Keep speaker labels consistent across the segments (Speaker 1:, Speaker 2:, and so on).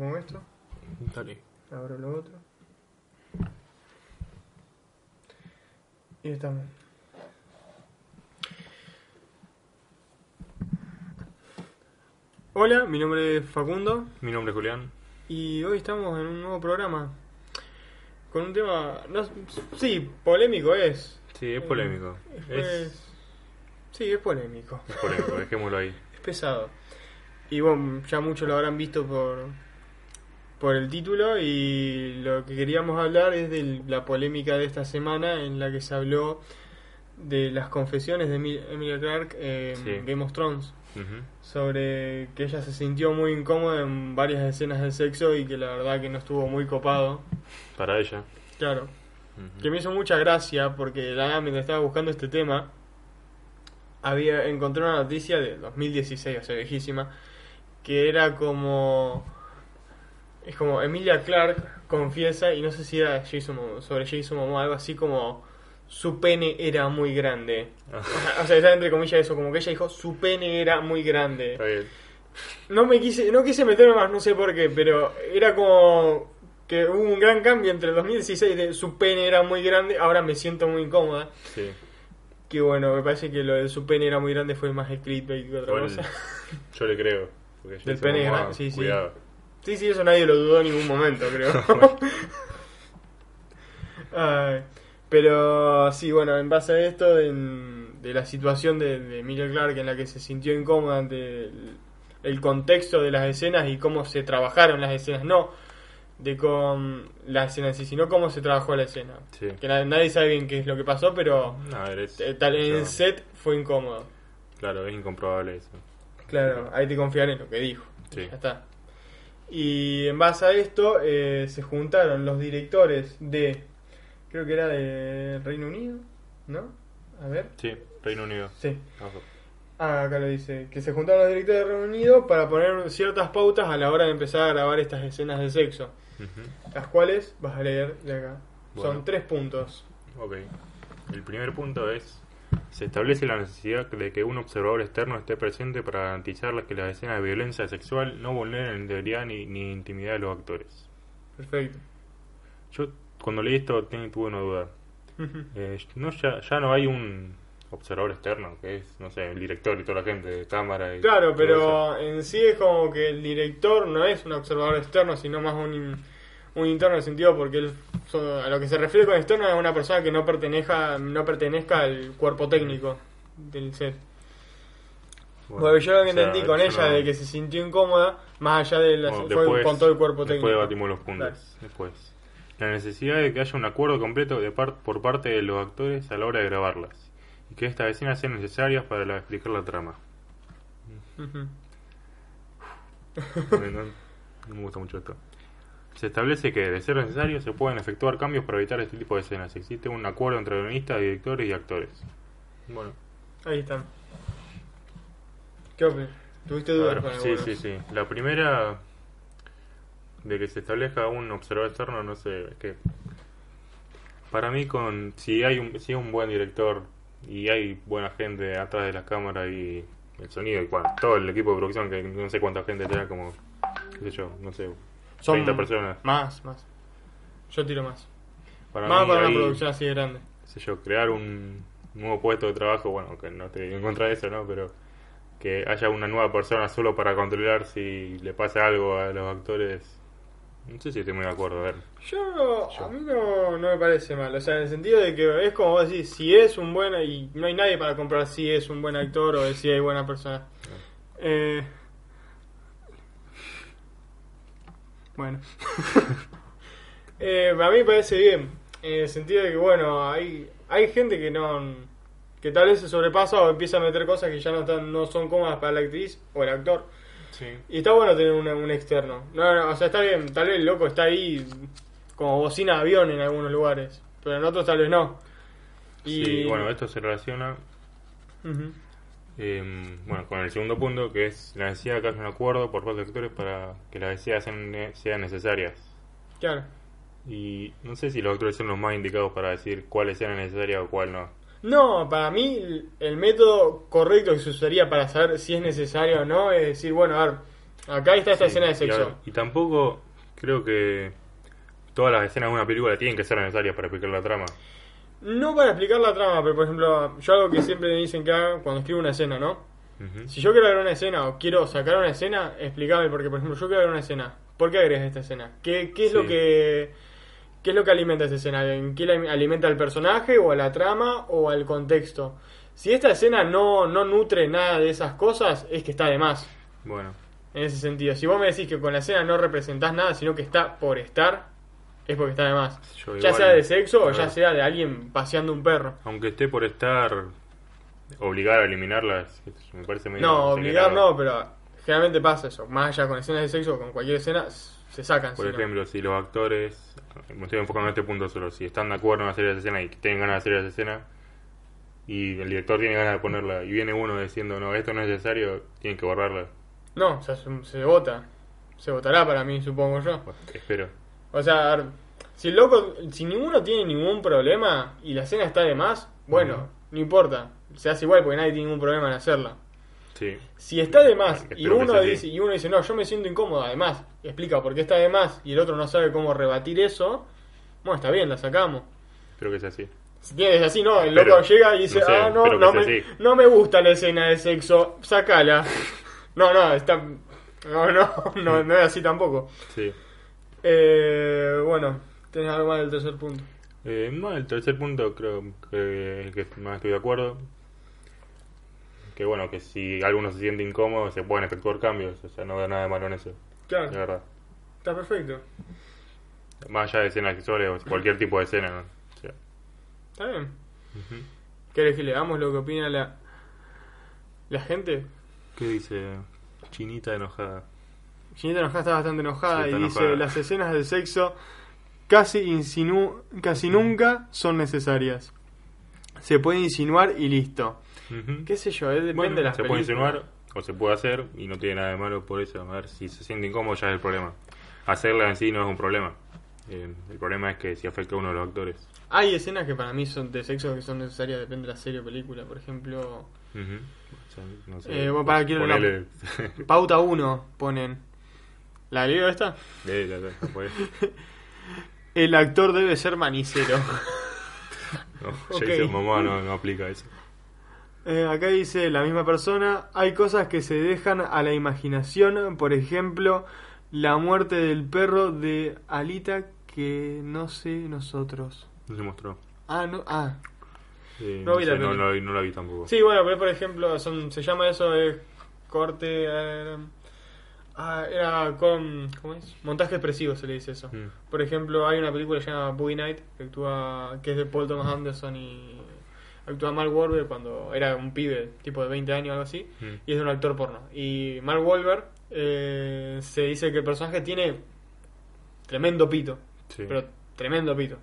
Speaker 1: pongo esto.
Speaker 2: Dale.
Speaker 1: Abro lo otro. Y estamos. Hola, mi nombre es Facundo
Speaker 2: Mi nombre es Julián.
Speaker 1: y hoy estamos en un nuevo programa con un tema, no, sí, polémico es.
Speaker 2: Sí, es polémico.
Speaker 1: Es-
Speaker 2: Es,
Speaker 1: sí, es polémico,
Speaker 2: es polémico, dejémoslo ahí.
Speaker 1: es pesado. Y bueno, ya muchos lo habrán visto por, por el título y lo que queríamos hablar es de la polémica de esta semana en la que se habló de las confesiones de Emi- Emilia Clarke en
Speaker 2: Sí.
Speaker 1: Game of Thrones. Sobre que ella se sintió muy incómoda en varias escenas de sexo y que la verdad que no estuvo muy copado.
Speaker 2: Para ella.
Speaker 1: Claro, que me hizo mucha gracia porque la mientras estaba buscando este tema había encontré una noticia de 2016, o sea, viejísima, que era como es como Emilia Clark confiesa y no sé si era Jason Momoa- sobre Jason Momoa algo así como su pene era muy grande. O sea, está entre comillas eso, como que ella dijo su pene era muy grande.
Speaker 2: Está bien.
Speaker 1: No me quise, no quise meterme más, no sé por qué, pero era como que hubo un gran cambio entre el 2016 de su pene era muy grande, ahora me siento muy incómoda.
Speaker 2: Sí.
Speaker 1: Que bueno, me parece que lo de su pene era muy grande fue más escrito y que otra cosa.
Speaker 2: yo le creo. Porque
Speaker 1: Del pene grande, sí, sí.
Speaker 2: Cuidado.
Speaker 1: Sí, sí, eso nadie lo dudó en ningún momento, creo. Ay, pero sí, bueno, en base a esto, en- de la situación de, de Clark en la que se sintió incómoda ante el, el contexto de las escenas y cómo se trabajaron las escenas, no de con la escena en sí, sino cómo se trabajó la escena.
Speaker 2: Sí.
Speaker 1: Que na- nadie sabe bien qué es lo que pasó, pero
Speaker 2: No,
Speaker 1: eh, tal en el set fue incómodo.
Speaker 2: Claro, es incomprobable eso.
Speaker 1: Claro, hay que confiar en lo que dijo.
Speaker 2: Sí.
Speaker 1: Ya está. Y en base a esto eh, se juntaron los directores de, creo que era de Reino Unido, ¿no? A ver.
Speaker 2: Sí, Reino Unido.
Speaker 1: Sí. Ah, acá lo dice. Que se juntaron los directores de Reino Unido para poner ciertas pautas a la hora de empezar a grabar estas escenas de sexo. Las cuales vas a leer de acá.
Speaker 2: Bueno.
Speaker 1: Son tres puntos.
Speaker 2: Ok. El primer punto es, se establece la necesidad de que un observador externo esté presente para garantizar que las escenas de violencia sexual no vulneren la integridad ni, ni intimidad de los actores.
Speaker 1: Perfecto.
Speaker 2: Yo cuando leí esto tuve una duda. Eh, no, ya, ya no hay un observador externo, que es, no sé, el director y toda la gente de cámara. Y
Speaker 1: Claro, pero en sí es como que el director no es un observador externo, sino más un, un interno en el sentido porque él, a lo que se refiere con externo es una persona que no pertenezca, no pertenezca al cuerpo técnico del set. Bueno, yo lo que
Speaker 2: o sea,
Speaker 1: entendí con ella
Speaker 2: no-
Speaker 1: de que se sintió incómoda, más allá de la,
Speaker 2: bueno,
Speaker 1: fue
Speaker 2: después-
Speaker 1: con todo el cuerpo
Speaker 2: después
Speaker 1: técnico.
Speaker 2: debatimos los puntos. Después. La necesidad de que haya un acuerdo completo de par- por parte de los actores a la hora de grabarlas. Y que estas escenas sean necesarias para la- explicar la trama.
Speaker 1: Ujú.
Speaker 2: no, no- no me gusta mucho esto. Se establece que, de ser necesario, se pueden efectuar cambios para evitar este tipo de escenas. Existe un acuerdo entre guionistas, directores y actores. Bueno,
Speaker 1: Ahí están. ¿Qué opinas? ¿Tuviste dudas con
Speaker 2: sí, sí, sí. La primera de que se establezca un observador externo, no sé, es que para mí con si hay un si hay un buen director y hay buena gente atrás de la cámara y el sonido y cual, todo el equipo de producción que no sé cuánta gente tenga como qué sé yo, no sé,
Speaker 1: Son
Speaker 2: 30 personas.
Speaker 1: Más, más. Yo tiro más.
Speaker 2: Para
Speaker 1: más
Speaker 2: mí
Speaker 1: para
Speaker 2: ahí,
Speaker 1: una producción así de grande.
Speaker 2: sé yo, crear un nuevo puesto de trabajo, bueno, que no estoy en contra de eso, ¿no? Pero que haya una nueva persona solo para controlar si le pasa algo a los actores. No sé si estoy muy de acuerdo, a ver.
Speaker 1: Yo,
Speaker 2: Yo.
Speaker 1: a mí no, no me parece mal, o sea, en el sentido de que es como vos decís, si es un buen, y no hay nadie para comprar si es un buen actor o si hay buena persona. Eh, bueno. eh, a mí me parece bien, en el sentido de que, bueno, hay, hay gente que no, que tal vez se sobrepasa o empieza a meter cosas que ya no, están, no son cómodas para la actriz o el actor.
Speaker 2: Sí.
Speaker 1: Y está bueno tener una- un externo. No, no, o sea, está bien, tal vez el loco está ahí como bocina de avión en algunos lugares, pero en otros tal vez no. Y
Speaker 2: Sí, bueno, esto se relaciona
Speaker 1: Ujú.
Speaker 2: Eh, bueno, con el segundo punto, que es la necesidad de que haya un acuerdo por parte de actores para que las escenas sean, sean necesarias.
Speaker 1: Claro.
Speaker 2: Y no sé si los actores son los más indicados para decir cuáles sean necesarias o cuál no.
Speaker 1: No, para mí el- método correcto que se usaría para saber si es necesario o no es decir, bueno, a ver, Acá está esta
Speaker 2: Sí,
Speaker 1: escena de sexo.
Speaker 2: a- Y, tampoco creo que todas las escenas de una película tienen que ser necesarias para explicar la trama.
Speaker 1: No para explicar la trama, pero por ejemplo, yo algo que siempre me dicen que haga cuando escribo una escena, ¿no? Si yo quiero agregar una escena o quiero sacar una escena, explícame, porque por ejemplo, yo quiero agregar una escena. ¿Por qué agregas esta escena? ¿Qué, qué es lo que qué es lo que alimenta esa escena? ¿En qué la- alimenta al personaje o a la trama o al contexto? Si esta escena no, no nutre nada de esas cosas, es que está de más.
Speaker 2: Bueno,
Speaker 1: En ese sentido, si vos me decís que con la escena no representás nada, sino que está por estar, es porque está de más.
Speaker 2: Yo
Speaker 1: ya
Speaker 2: igual-
Speaker 1: sea de sexo o ya sea de alguien paseando un perro.
Speaker 2: aunque esté por estar obligado a eliminarlas, me parece medio
Speaker 1: No, obligar no, pero generalmente pasa eso. Más allá con escenas de sexo o con cualquier escena, se sacan.
Speaker 2: Por
Speaker 1: si no.
Speaker 2: ejemplo, si los actores, me estoy enfocando en este punto solo, si están de acuerdo en hacer esa escena y tienen ganas de hacer esa escena, y el director tiene ganas de ponerla, y viene uno diciendo, no, esto no es necesario, tienen que borrarla.
Speaker 1: No, o sea, se, se vota. Se votará para mí, supongo yo.
Speaker 2: Bueno, espero.
Speaker 1: O sea, a ver, si el loco, si ninguno tiene ningún problema y la escena está de más, bueno, no importa. Se hace igual porque nadie tiene ningún problema en hacerla.
Speaker 2: Sí,
Speaker 1: Si está de más y
Speaker 2: Espero
Speaker 1: uno dice y uno dice no yo me siento incómodo además explica por qué está de más y el otro no sabe cómo rebatir eso bueno está bien la sacamos
Speaker 2: espero que sea así.
Speaker 1: si tienes así no el
Speaker 2: Pero,
Speaker 1: loco llega y dice
Speaker 2: no sé,
Speaker 1: ah no no me,
Speaker 2: así.
Speaker 1: no me gusta la escena de sexo sacala no no está no no no, no es así tampoco
Speaker 2: Sí.
Speaker 1: Eh, bueno tenés algo más del tercer punto
Speaker 2: Eh, no, el tercer punto creo que es el que más estoy de acuerdo. Que bueno, que si alguno se siente incómodo se pueden efectuar cambios, o sea, no da nada de malo en eso,
Speaker 1: claro
Speaker 2: de verdad.
Speaker 1: está perfecto
Speaker 2: Más allá de escenas sexuales o cualquier tipo de escena, ¿no? O sea,
Speaker 1: está bien
Speaker 2: ujú.
Speaker 1: ¿querés que le damos lo que opina la la gente?
Speaker 2: ¿Qué dice? Chinita enojada.
Speaker 1: Gineta enojada está bastante enojada
Speaker 2: Sí,
Speaker 1: y dice las escenas de sexo casi insinu casi nunca son necesarias. Se puede insinuar y listo. ¿Qué sé yo? depende
Speaker 2: Bueno,
Speaker 1: de las
Speaker 2: se puede insinuar o se puede hacer y no tiene nada de malo por eso. A ver, si se siente incómodo ya es el problema. Hacerla en sí no es un problema. Eh, el problema es que si afecta a uno de los actores.
Speaker 1: Hay escenas que para mí son de sexo que son necesarias, depende de la serie o película. Por ejemplo,
Speaker 2: Ujú. O sea, no sé,
Speaker 1: Eh, bueno, para, quiero una-
Speaker 2: ponele-
Speaker 1: pauta 1 ponen. ¿La leo esta?
Speaker 2: Ya, ya, no puede.
Speaker 1: El actor debe ser manicero.
Speaker 2: No,
Speaker 1: Ok.
Speaker 2: Jason Momoa no, no aplica eso.
Speaker 1: Eh, acá dice la misma persona, hay cosas que se dejan a la imaginación, por ejemplo, la muerte del perro de Alita que no sé nosotros.
Speaker 2: No se mostró.
Speaker 1: Ah, no, ah.
Speaker 2: Eh,
Speaker 1: No vi la
Speaker 2: sé, no,
Speaker 1: peli.
Speaker 2: no la vi- no la vi tampoco.
Speaker 1: Sí, bueno, pero por ejemplo, son, se llama eso corte... eh, ah, era con... ¿Cómo es? Montaje expresivo se le dice eso.
Speaker 2: Mm.
Speaker 1: Por ejemplo, hay una película llamada Boogie Night que actúa, que es de Paul Thomas Anderson y actúa Mark Wahlberg cuando era un pibe, tipo de 20 años o algo así,
Speaker 2: Mm.
Speaker 1: y es de un actor porno. Y Mark Wahlberg eh, se dice que el personaje tiene tremendo pito,
Speaker 2: Sí.
Speaker 1: pero tremendo pito.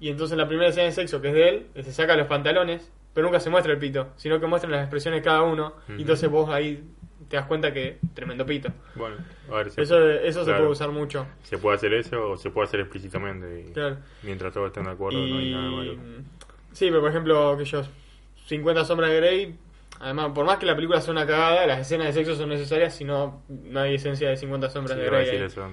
Speaker 1: Y entonces en la primera escena de sexo que es de él, se saca los pantalones, pero nunca se muestra el pito, sino que muestran las expresiones de cada uno, y entonces vos ahí te das cuenta que tremendo pito.
Speaker 2: Bueno, a ver, se,
Speaker 1: Eso, eso se puede usar mucho.
Speaker 2: se puede hacer eso o se puede hacer explícitamente. Y
Speaker 1: Claro.
Speaker 2: Mientras todos estén de acuerdo, no hay nada malo.
Speaker 1: Sí, pero por ejemplo, que yo 50 sombras de Grey, además, por más que la película sea una cagada, las escenas de sexo son necesarias, si no, no hay esencia de 50 sombras
Speaker 2: Sí,
Speaker 1: de Grey.
Speaker 2: decir eso.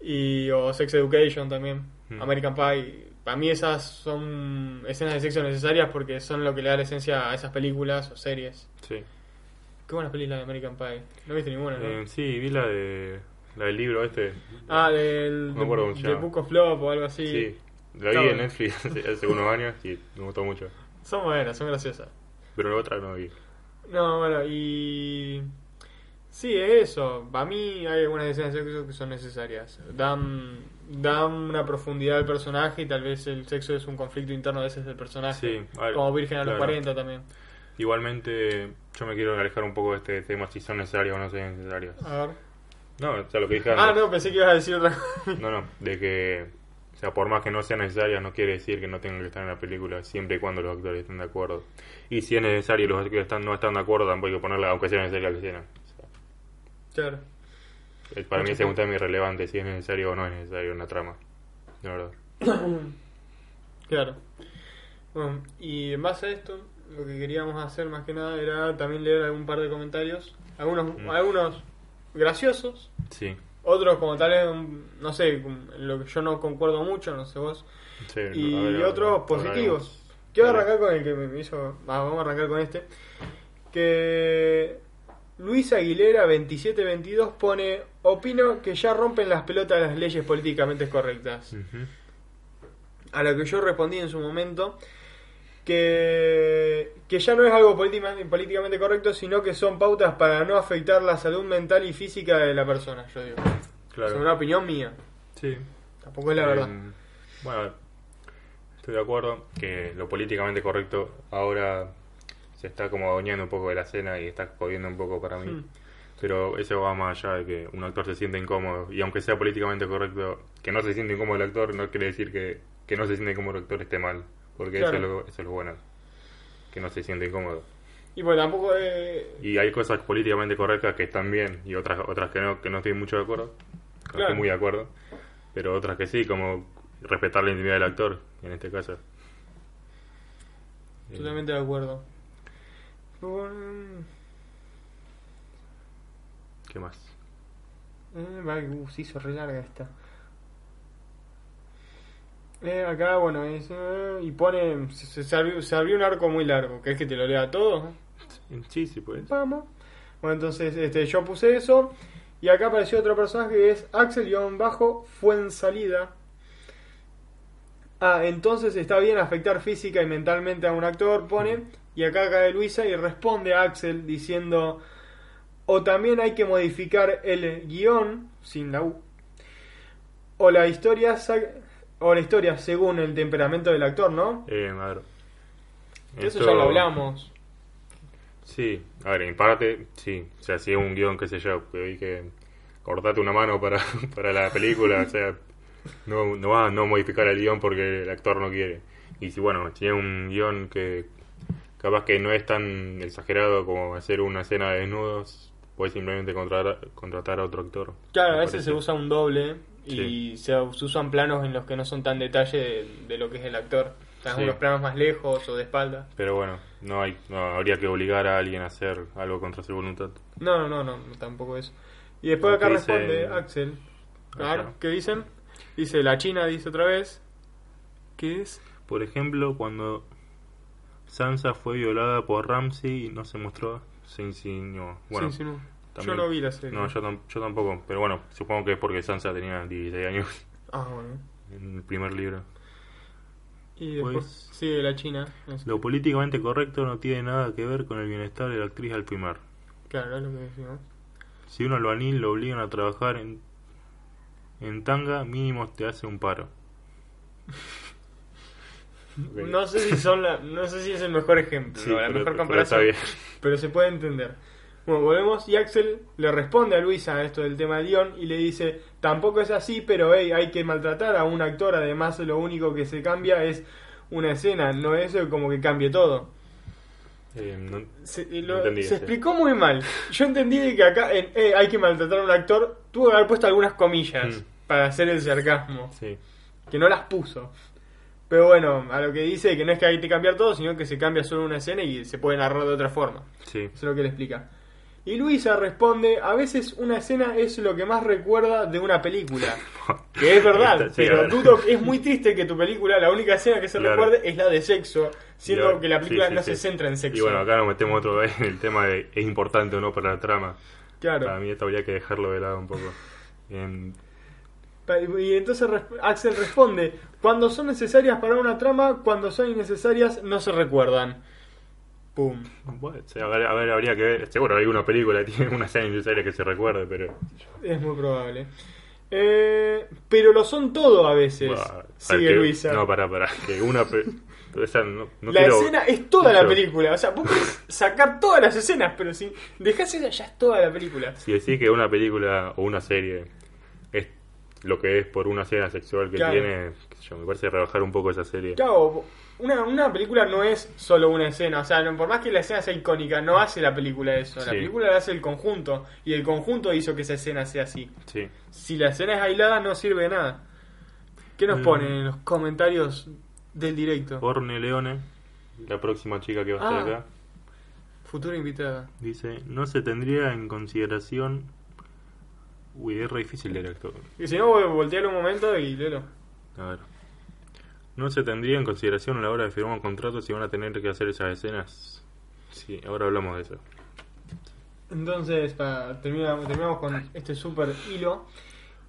Speaker 1: Y, o Sex Education también,
Speaker 2: Mm.
Speaker 1: American Pie. Para mí esas son escenas de sexo necesarias porque son lo que le da la esencia a esas películas o series.
Speaker 2: Sí.
Speaker 1: Qué buenas películas de American Pie. No viste ninguna, ¿no?
Speaker 2: Eh, sí, vi la de la del libro este.
Speaker 1: ah, del
Speaker 2: no me acuerdo
Speaker 1: de. Book of Love o algo así.
Speaker 2: Sí. La vi en. Netflix hace, hace unos años y me gustó mucho.
Speaker 1: Son buenas, son graciosas.
Speaker 2: Pero la otra no vi.
Speaker 1: No, bueno, y. Sí, es eso. Para mí hay algunas escenas de sexo que son necesarias. Dan, dan una profundidad al personaje y tal vez el sexo es un conflicto interno a veces del personaje.
Speaker 2: Sí, ver,
Speaker 1: Como Virgen a los
Speaker 2: claro.
Speaker 1: 40 también.
Speaker 2: Igualmente, yo me quiero alejar un poco de este tema si son necesarias o no son necesarias.
Speaker 1: A ver.
Speaker 2: No, o sea, lo que dije
Speaker 1: Ah,
Speaker 2: antes.
Speaker 1: no, pensé que ibas a decir otra cosa.
Speaker 2: No, no, de que, o sea, por más que no sean necesarias, no quiere decir que no tengan que estar en la película, siempre y cuando los actores estén de acuerdo. Y si es necesario y los actores están, no están de acuerdo, tampoco hay que ponerla, aunque sea necesaria la escena. O sea,
Speaker 1: Claro.
Speaker 2: es- para mí ese es un tema irrelevante, si es necesario o no es necesario en la trama. De verdad.
Speaker 1: Claro. Bueno, y en base a esto, lo que queríamos hacer más que nada era también leer algún par de comentarios. Algunos,
Speaker 2: Mm.
Speaker 1: algunos graciosos,
Speaker 2: Sí.
Speaker 1: otros como tal vez, no sé, lo que yo no concuerdo mucho, no sé vos,
Speaker 2: sí,
Speaker 1: y
Speaker 2: ver,
Speaker 1: otros positivos. Quiero arrancar con el que me hizo. ah, vamos a arrancar con este. Que Luis Aguilera 2722 pone: Opino que ya rompen las pelotas las leyes políticamente correctas. A lo que yo respondí en su momento. Que, que ya no es algo políticamente correcto, sino que son pautas para no afectar la salud mental y física de la persona. Yo digo,
Speaker 2: Claro.
Speaker 1: es una opinión mía,
Speaker 2: Sí.
Speaker 1: tampoco es la verdad.
Speaker 2: Em, bueno, estoy de acuerdo que lo políticamente correcto ahora se está como adueñando un poco de la escena y está jodiendo un poco para mí.
Speaker 1: Hmm.
Speaker 2: Pero eso va más allá de que un actor se siente incómodo. Y aunque sea políticamente correcto, que no se siente incómodo el actor, no quiere decir que, que no se siente incómodo el actor esté mal. Porque eso, es lo, eso es lo bueno. Que no se siente incómodo.
Speaker 1: Y pues tampoco es.
Speaker 2: Y hay cosas políticamente correctas que están bien y otras otras que no, que no estoy mucho de acuerdo. No
Speaker 1: Claro.
Speaker 2: estoy muy de acuerdo. Pero otras que sí, como respetar la intimidad del actor, en este caso. Eh,
Speaker 1: Totalmente de acuerdo.
Speaker 2: ¿Qué más?
Speaker 1: eh, uh, se hizo re larga esta. Eh, acá, bueno, es, eh, y pone. Se, se, se abrió, se abrió un arco muy largo. ¿Querés que te lo lea todo?
Speaker 2: Sí, sí, pues.
Speaker 1: Vamos. Bueno, entonces este, yo puse eso. Y acá apareció otro personaje que es Axel-Bajo Fuensalida. Ah, entonces está bien afectar física y mentalmente a un actor, pone. Y acá cae Luisa y responde a Axel diciendo: O también hay que modificar el guion, sin la U. O la historia, o la historia según el temperamento del actor, ¿no?
Speaker 2: Eh, a ver.
Speaker 1: Eso
Speaker 2: Esto-
Speaker 1: ya lo hablamos.
Speaker 2: Sí, a ver, en parte, sí. O sea, si es un guion, qué sé yo, que vi que cortate una mano para, para la película, o sea, no, no vas a no modificar el guion porque el actor no quiere. Y si, bueno, es un guion que capaz que no es tan exagerado como hacer una escena de desnudos, puedes simplemente contratar, contratar a otro actor.
Speaker 1: Claro, a veces
Speaker 2: parece.
Speaker 1: se usa un doble y se, se usan planos en los que no son tan detalle de, de lo que es el actor. Sea,
Speaker 2: Sí.
Speaker 1: unos planos más lejos o de espalda.
Speaker 2: Pero bueno, no hay no habría que obligar a alguien a hacer algo contra su voluntad.
Speaker 1: No, no, no, no, tampoco eso. Y después acá responde Axel. Claro,
Speaker 2: Ajá.
Speaker 1: ¿qué dicen? Dice, la China dice otra vez. ¿Qué es?
Speaker 2: Por ejemplo, cuando Sansa fue violada por Ramsey y no se mostró, se insinuó. Bueno,
Speaker 1: sí, no.
Speaker 2: También-
Speaker 1: Yo no vi la serie.
Speaker 2: no, yo, tam- yo tampoco, pero bueno, supongo que es porque Sansa tenía 16 años
Speaker 1: Ah, bueno.
Speaker 2: en el primer libro.
Speaker 1: Y después
Speaker 2: Pues-
Speaker 1: sigue la China.
Speaker 2: Lo políticamente correcto no tiene nada que ver con el bienestar de la actriz al primar.
Speaker 1: Claro, es lo que decimos.
Speaker 2: Si un albañil lo obligan a trabajar en, en tanga, mínimo te hace un paro.
Speaker 1: No sé si son la, no sé si es el mejor ejemplo,
Speaker 2: Sí,
Speaker 1: la
Speaker 2: pero-
Speaker 1: mejor comparación. pero se puede entender. Bueno, volvemos y Axel le responde a Luisa a esto del tema de Dion y le dice, tampoco es así, pero hey, hay que maltratar a un actor, además lo único que se cambia es una escena, no es como que cambie todo.
Speaker 2: Eh, no-
Speaker 1: Se,
Speaker 2: No
Speaker 1: lo-
Speaker 2: entendí
Speaker 1: se explicó muy mal. Yo entendí que acá en eh, hay que maltratar a un actor, tuvo que haber puesto algunas comillas
Speaker 2: Mm.
Speaker 1: para hacer el sarcasmo,
Speaker 2: sí.
Speaker 1: que no las puso. Pero bueno, a lo que dice que no es que hay que cambiar todo, sino que se cambia solo una escena y se puede narrar de otra forma.
Speaker 2: Sí.
Speaker 1: Eso es lo que le explica. Y Luisa responde, a veces una escena es lo que más recuerda de una película. Que es verdad,
Speaker 2: Sí,
Speaker 1: pero dudo que es muy triste que tu película, la única escena que se
Speaker 2: Claro.
Speaker 1: recuerde es la de sexo, siendo que la película
Speaker 2: sí, sí,
Speaker 1: no se centra en sexo.
Speaker 2: Y bueno, acá nos metemos otra vez en el tema de es importante o no para la trama.
Speaker 1: claro.
Speaker 2: Para mí esto habría que dejarlo de lado un poco.
Speaker 1: Y entonces Axel responde, cuando son necesarias para una trama, cuando son innecesarias no se recuerdan. Pum.
Speaker 2: bueno, o sea, a, ver, a ver, habría que ver. Seguro hay una película tiene una escena innecesaria que se recuerde, pero.
Speaker 1: Es muy probable. Eh, pero lo son todo a veces.
Speaker 2: Ver,
Speaker 1: Sigue
Speaker 2: que-
Speaker 1: Luisa.
Speaker 2: No, para, para. Que una. pe- no, no
Speaker 1: la
Speaker 2: quiero-
Speaker 1: escena es toda la
Speaker 2: Pero-
Speaker 1: película. O sea, vos podés sacar todas las escenas, pero si dejás esa ya es toda la película.
Speaker 2: Si decís que una película o una serie es lo que es por una escena sexual que
Speaker 1: Claro.
Speaker 2: tiene, qué sé yo, me parece rebajar un poco esa serie.
Speaker 1: Claro, una, una película no es solo una escena. O sea, no- por más que la escena sea icónica, no hace la película eso. La
Speaker 2: Sí.
Speaker 1: película la hace el conjunto. Y el conjunto hizo que esa escena sea así.
Speaker 2: Sí.
Speaker 1: Si la escena es aislada, no sirve de nada. ¿Qué nos
Speaker 2: Mm.
Speaker 1: ponen en los comentarios del directo?
Speaker 2: Orne Leone, la próxima chica que va a estar
Speaker 1: Ah.
Speaker 2: acá,
Speaker 1: Futura invitada.
Speaker 2: dice: No se tendría en consideración Uy, es re difícil leer esto.
Speaker 1: Y si no, voltealo un momento y léelo.
Speaker 2: A ver. ¿No se tendría en consideración a la hora de firmar un contrato si van a tener que hacer esas escenas? Sí, ahora hablamos de eso.
Speaker 1: Entonces, para, terminamos, terminamos con este super hilo.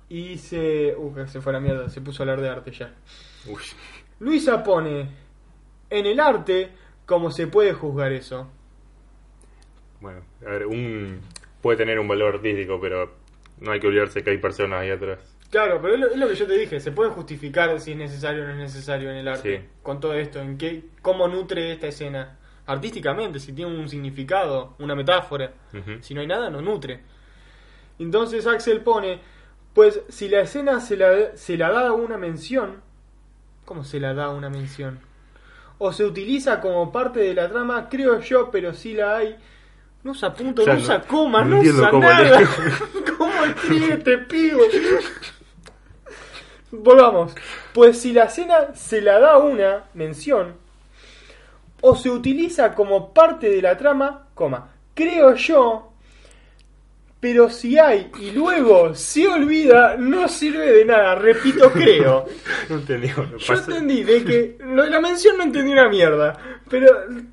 Speaker 1: Y se. Uh, que se fue a la mierda, se puso a hablar de arte ya.
Speaker 2: Uy.
Speaker 1: Luisa pone. En el arte, ¿cómo se puede juzgar eso?
Speaker 2: Bueno, a ver, un puede tener un valor artístico, pero no hay que olvidarse que hay personas ahí atrás.
Speaker 1: Claro, pero es lo, es lo que yo te dije, se puede justificar si es necesario o no es necesario en el arte.
Speaker 2: Sí.
Speaker 1: Con todo esto, en qué, cómo nutre esta escena. Artísticamente, si tiene un significado, una metáfora. Si no hay nada, no nutre. Entonces Axel pone, pues si la escena se la, se la da una mención, ¿cómo se la da una mención? O se utiliza como parte de la trama, creo yo, pero sí la hay. No usa punto,
Speaker 2: O sea,
Speaker 1: no usa
Speaker 2: no-
Speaker 1: coma,
Speaker 2: no
Speaker 1: no, usa nada.
Speaker 2: lee.
Speaker 1: ¿Cómo escribe este pibe? Volvamos. Pues si la escena se la da una mención, o se utiliza como parte de la trama, coma, creo yo, pero si hay y luego se olvida, no sirve de nada. Repito, creo.
Speaker 2: No entendí. bueno,
Speaker 1: Yo entendí de que lo de la mención no entendí una mierda, pero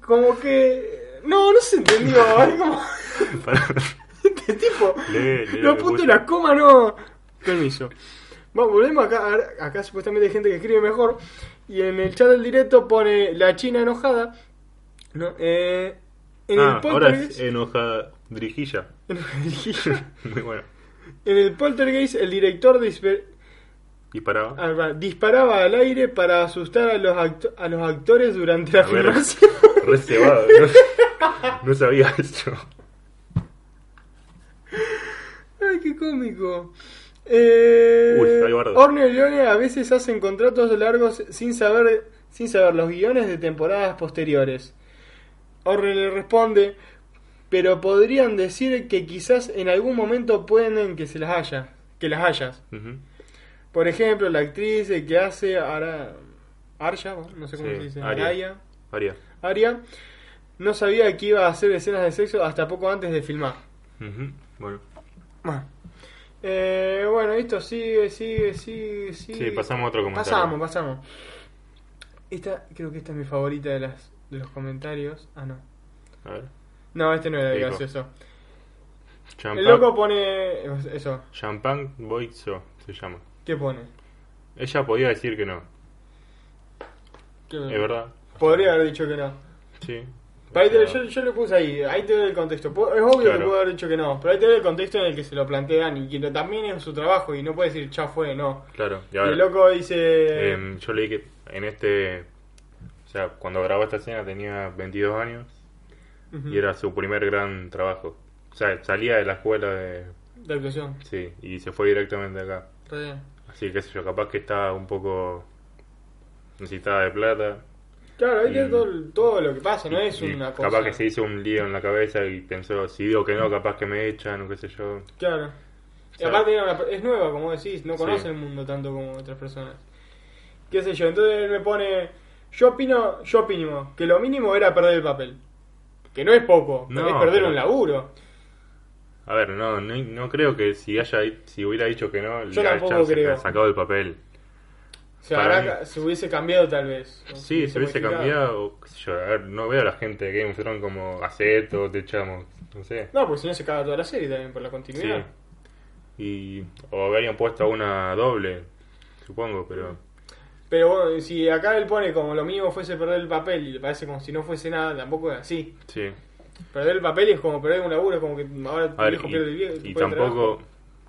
Speaker 1: como que no, no se entendió. como este tipo,
Speaker 2: Lee, lee lo
Speaker 1: los
Speaker 2: que
Speaker 1: puntos y
Speaker 2: puso.
Speaker 1: las comas no. Permiso. Vamos, volvemos acá. Acá supuestamente hay gente que escribe mejor. Y en el chat del directo pone la China enojada. No, eh, en
Speaker 2: Ah,
Speaker 1: el
Speaker 2: ahora
Speaker 1: poltergeist.
Speaker 2: es enojada. Dirigilla. Muy bueno.
Speaker 1: en el poltergeist, el director disper-
Speaker 2: Disparaba.
Speaker 1: ah, disparaba al aire para asustar a los, acto- a los actores durante la
Speaker 2: A
Speaker 1: filmación.
Speaker 2: ¿no? no sabía eso.
Speaker 1: Ay, qué cómico. Eh,
Speaker 2: Uy.
Speaker 1: Orne y Leone a veces hacen contratos largos sin saber, sin saber los guiones de temporadas posteriores. Orne le responde, pero podrían decir que quizás en algún momento pueden que se las haya, que las hayas. Por ejemplo, la actriz que hace Ara, Arya, no sé cómo
Speaker 2: Sí,
Speaker 1: se dice. Araya,
Speaker 2: Aria.
Speaker 1: Arya, no sabía que iba a hacer escenas de sexo hasta poco antes de filmar.
Speaker 2: Ujú. Bueno.
Speaker 1: Bueno, Eh, bueno, esto sigue, sigue, sigue, sigue.
Speaker 2: Sí, pasamos a otro comentario.
Speaker 1: Pasamos, pasamos. Esta, creo que esta es mi favorita de las de los comentarios. Ah, no.
Speaker 2: A ver.
Speaker 1: No, este no era el gracioso.
Speaker 2: Champagne,
Speaker 1: El loco pone. Eso.
Speaker 2: Champagne Boixo se llama.
Speaker 1: ¿Qué pone?
Speaker 2: Ella podía decir que no.
Speaker 1: ¿Qué-
Speaker 2: Es verdad.
Speaker 1: Podría haber dicho que no.
Speaker 2: Sí.
Speaker 1: Pero te- yo, yo le puse ahí, ahí te doy el contexto. Es obvio que puedo haber dicho que no, pero ahí te doy el contexto en el que se lo plantean y que también es su trabajo y no puede decir ya fue, no.
Speaker 2: Claro. Y
Speaker 1: Y
Speaker 2: ahora,
Speaker 1: el loco dice.
Speaker 2: em, yo leí que en este. O sea, cuando grabó esta escena tenía 22 años y era su primer gran trabajo. O sea, salía de la escuela de.
Speaker 1: de actuación.
Speaker 2: Sí, y se fue directamente acá.
Speaker 1: Re bien.
Speaker 2: Así que, qué sé yo, capaz que estaba un poco necesitada de plata.
Speaker 1: Claro, ahí tiene todo, todo lo que pasa, no
Speaker 2: Y-
Speaker 1: es una cosa.
Speaker 2: Capaz que se hizo un lío en la cabeza y pensó, si digo que no, capaz que me echan o qué sé yo.
Speaker 1: Claro. Y aparte era una- es nueva, como decís, no
Speaker 2: Sí.
Speaker 1: conoce el mundo tanto como otras personas. ¿Qué sé yo? Entonces él me pone, yo opino, yo opino que lo mínimo era perder el papel. Que no es poco,
Speaker 2: No,
Speaker 1: es perder
Speaker 2: pero-
Speaker 1: un laburo.
Speaker 2: A ver, no, no, no creo que si haya si hubiera dicho que no,
Speaker 1: Yo
Speaker 2: le haya
Speaker 1: creo.
Speaker 2: sacado el papel.
Speaker 1: Se,
Speaker 2: Para
Speaker 1: habrá- se hubiese cambiado tal vez. o
Speaker 2: Sí, se hubiese cambiado, qué sé yo, a ver, no veo a la gente de Game of Thrones como hace esto, te echamos, no sé.
Speaker 1: No, porque si no se caga toda la serie también por la
Speaker 2: Sí.
Speaker 1: continuidad.
Speaker 2: Y, o habrían puesto una doble, supongo, pero...
Speaker 1: Pero bueno, si acá él pone como lo mínimo fuese perder el papel y le parece como si no fuese nada, tampoco es así.
Speaker 2: Sí.
Speaker 1: Perder el papel es como perder un laburo, es como que ahora tu
Speaker 2: ver, y,
Speaker 1: pierde el vie-
Speaker 2: y
Speaker 1: puede
Speaker 2: tampoco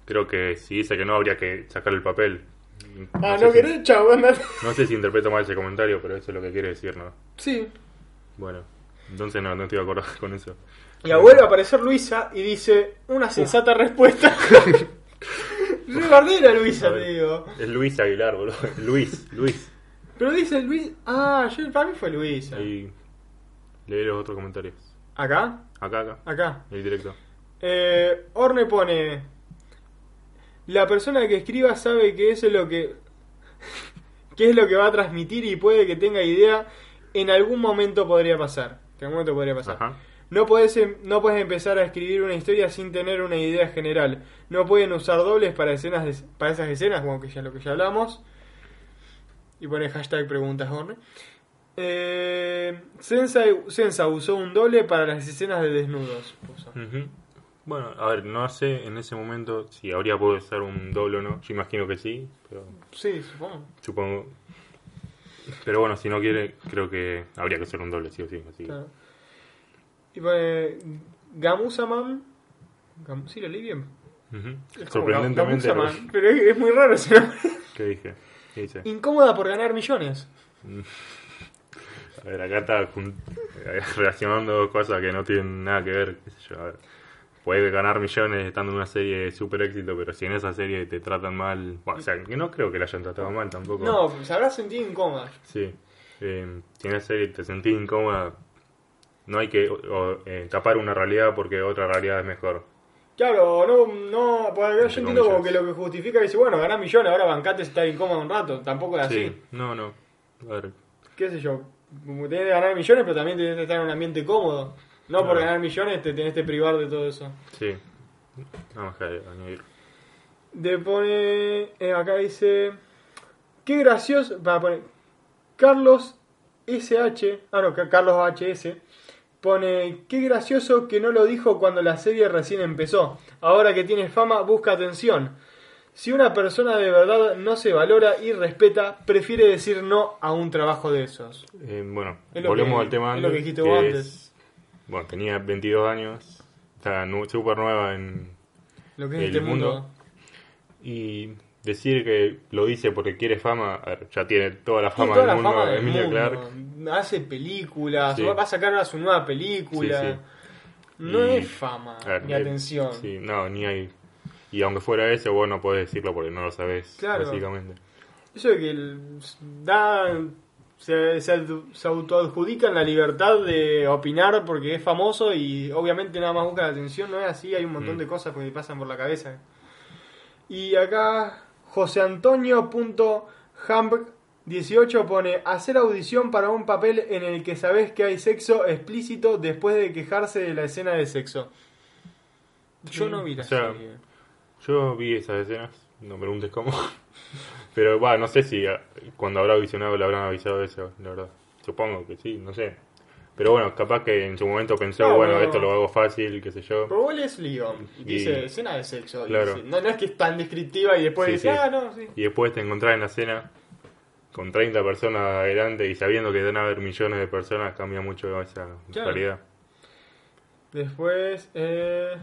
Speaker 2: creo que si dice que no habría que sacar el papel.
Speaker 1: Ah,
Speaker 2: sé
Speaker 1: no
Speaker 2: si-
Speaker 1: querés, chavo, andate.
Speaker 2: No sé si interpreto mal ese comentario, pero eso es lo que quiere decir, ¿no?
Speaker 1: Sí.
Speaker 2: Bueno, entonces no, no estoy de acuerdo con eso.
Speaker 1: Y vuelve a aparecer Luisa y dice una sensata respuesta. Re bardera Luisa, te digo.
Speaker 2: Es Luis Aguilar, boludo. Luis, Luis.
Speaker 1: Pero dice Luis. Ah, yo, para mí fue Luisa.
Speaker 2: Ahí leí los otros comentarios.
Speaker 1: ¿Acá?
Speaker 2: Acá, acá,
Speaker 1: Acá.
Speaker 2: el directo.
Speaker 1: Eh, Orne pone. La persona que escriba sabe que eso es lo que. qué es lo que va a transmitir y puede que tenga idea. En algún momento podría pasar. Que en algún momento podría pasar.
Speaker 2: Ajá.
Speaker 1: No puedes, em- no puedes empezar a escribir una historia sin tener una idea general. No pueden usar dobles para escenas de- para esas escenas, como que ya lo que ya hablamos. Y pone hashtag preguntas Horne. Eh, Sensa, Sensa usó un doble para las escenas de desnudos. puso.
Speaker 2: Bueno, a ver, no sé en ese momento si habría podido ser un doble o no. Yo imagino que sí, pero
Speaker 1: Sí, supongo.
Speaker 2: supongo. Pero bueno, si no quiere, creo que habría que ser un doble, sí o sí. Así
Speaker 1: Claro. Y pone Gamusaman. Gam- sí, lo leí bien. Como
Speaker 2: Sorprendentemente,
Speaker 1: Gamusaman, pero es, es muy raro ese nombre.
Speaker 2: ¿qué dije? ¿Qué dice?
Speaker 1: Incómoda por ganar millones.
Speaker 2: A ver, acá está relacionando cosas que no tienen nada que ver, qué sé yo. A ver, puede ganar millones estando en una serie de super éxito, pero si en esa serie te tratan mal, bueno, o sea, que no creo que la hayan tratado mal tampoco.
Speaker 1: No, se habrá sentido incómoda.
Speaker 2: Sí. Eh, si en esa serie te sentís incómoda, no hay que o- eh, tapar una realidad porque otra realidad es mejor.
Speaker 1: Claro, no, no, pues yo
Speaker 2: Entre
Speaker 1: entiendo como que lo que justifica dice, bueno, ganás millones, ahora bancate si estás incómodo un rato. Tampoco es así.
Speaker 2: Sí, no, no. A ver,
Speaker 1: qué sé yo, como tenés que ganar millones, pero también tenés que estar en un ambiente cómodo. No por ganar millones te tenés que privar de todo eso.
Speaker 2: sí. Más que añadir.
Speaker 1: De pone, eh, acá dice, qué gracioso, va a poner, Carlos SH, ah no, Ca- Carlos HS, pone, qué gracioso que no lo dijo cuando la serie recién empezó. Ahora que tiene fama, busca atención. Si una persona de verdad no se valora y respeta, prefiere decir no a un trabajo de esos.
Speaker 2: Eh, bueno, volvemos
Speaker 1: que-
Speaker 2: al tema
Speaker 1: es lo que dijiste vos antes.
Speaker 2: es- bueno, tenía 22 años, está nu- súper nueva en...
Speaker 1: Lo que es
Speaker 2: El
Speaker 1: este mundo.
Speaker 2: mundo. Y decir que lo dice porque quiere fama, a ver, ya tiene toda la fama
Speaker 1: toda
Speaker 2: del
Speaker 1: la
Speaker 2: mundo,
Speaker 1: fama del
Speaker 2: Emilia
Speaker 1: mundo.
Speaker 2: Clark.
Speaker 1: Hace películas,
Speaker 2: Sí.
Speaker 1: va a sacar ahora su nueva película.
Speaker 2: Sí, sí.
Speaker 1: No
Speaker 2: Y-
Speaker 1: es fama
Speaker 2: ver,
Speaker 1: ni
Speaker 2: eh,
Speaker 1: atención.
Speaker 2: Sí, no, ni hay... Y aunque fuera eso, vos no podés decirlo porque no lo sabés,
Speaker 1: Claro.
Speaker 2: básicamente.
Speaker 1: Eso de que el- da, se, se, auto- se autoadjudican la libertad de opinar porque es famoso y obviamente nada más busca la atención, no es así, hay un montón
Speaker 2: Mm.
Speaker 1: de cosas que me pasan por la cabeza. Y acá José Antonio.hamp18 pone hacer audición para un papel en el que sabes que hay sexo explícito después de quejarse de la escena de sexo. Yo
Speaker 2: Sí,
Speaker 1: no vi la
Speaker 2: o sea,
Speaker 1: serie.
Speaker 2: Yo vi esas escenas, no preguntes cómo. Pero va, no sé si ah, cuando habrá visionado le habrán avisado eso, la verdad. Supongo que sí, no sé. Pero bueno, capaz que en su momento pensó,
Speaker 1: No,
Speaker 2: bueno,
Speaker 1: no.
Speaker 2: esto lo hago fácil, qué sé yo.
Speaker 1: Pero el guion y
Speaker 2: Y-
Speaker 1: dice escena de sexo.
Speaker 2: Claro.
Speaker 1: dice- no, no es que es tan descriptiva y después
Speaker 2: Sí,
Speaker 1: dice,
Speaker 2: sí.
Speaker 1: ah, no, sí.
Speaker 2: Y después te encontrás en la escena con 30 personas adelante y sabiendo que van a haber millones de personas, cambia mucho esa
Speaker 1: Claro.
Speaker 2: realidad.
Speaker 1: Después, eh...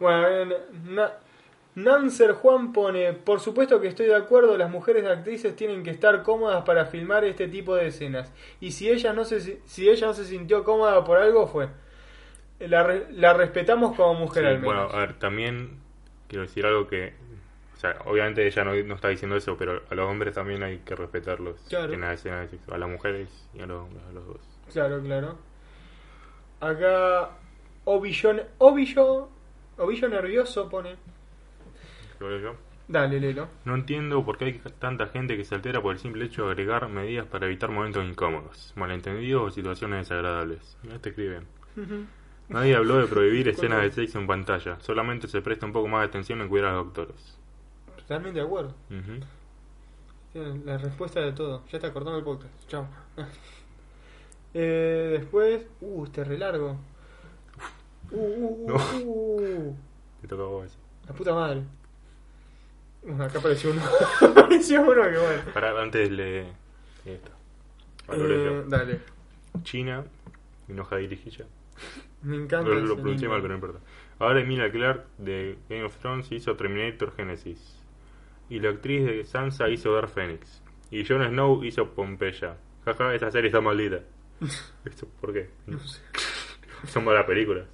Speaker 1: Bueno, Na- Nancer Juan pone, por supuesto que estoy de acuerdo, las mujeres actrices tienen que estar cómodas para filmar este tipo de escenas. Y si ella no se, si ella no se sintió cómoda por algo, fue. La, la respetamos como mujer
Speaker 2: Sí,
Speaker 1: al menos.
Speaker 2: bueno, a ver, también quiero decir algo que, o sea, obviamente ella no, no está diciendo eso, pero a los hombres también hay que respetarlos
Speaker 1: Claro.
Speaker 2: en las escenas de sexo, a las mujeres y a los, a los dos.
Speaker 1: Claro, claro. Acá, Ovillón, Ovillo, Ovillo nervioso pone.
Speaker 2: Yo.
Speaker 1: Dale, Lelo.
Speaker 2: No entiendo por qué hay tanta gente que se altera por el simple hecho de agregar medidas para evitar momentos incómodos, malentendidos o situaciones desagradables. Mira, te escriben. Nadie habló de prohibir escenas de sexo en pantalla, solamente se presta un poco más de atención en cuidar a los doctores.
Speaker 1: Totalmente de acuerdo. La respuesta de todo. Ya está cortando el podcast. Chao. eh, después. Uh, este re largo. Uh, uh, uh,
Speaker 2: No.
Speaker 1: uh.
Speaker 2: Te toca a vos.
Speaker 1: La puta madre. Acá apareció uno. apareció uno que bueno.
Speaker 2: Pará, antes le... Esto.
Speaker 1: Eh, dale.
Speaker 2: China, enoja dirigilla.
Speaker 1: Me encanta.
Speaker 2: Lo, lo pronuncié mal, pero no importa. Ahora Emilia Clark de Game of Thrones hizo Terminator Genesis. Y la actriz de Sansa hizo Dark Phoenix. Y Jon Snow hizo Pompeya. Jaja, esa serie está maldita. ¿Esto por qué?
Speaker 1: No sé.
Speaker 2: Son malas películas.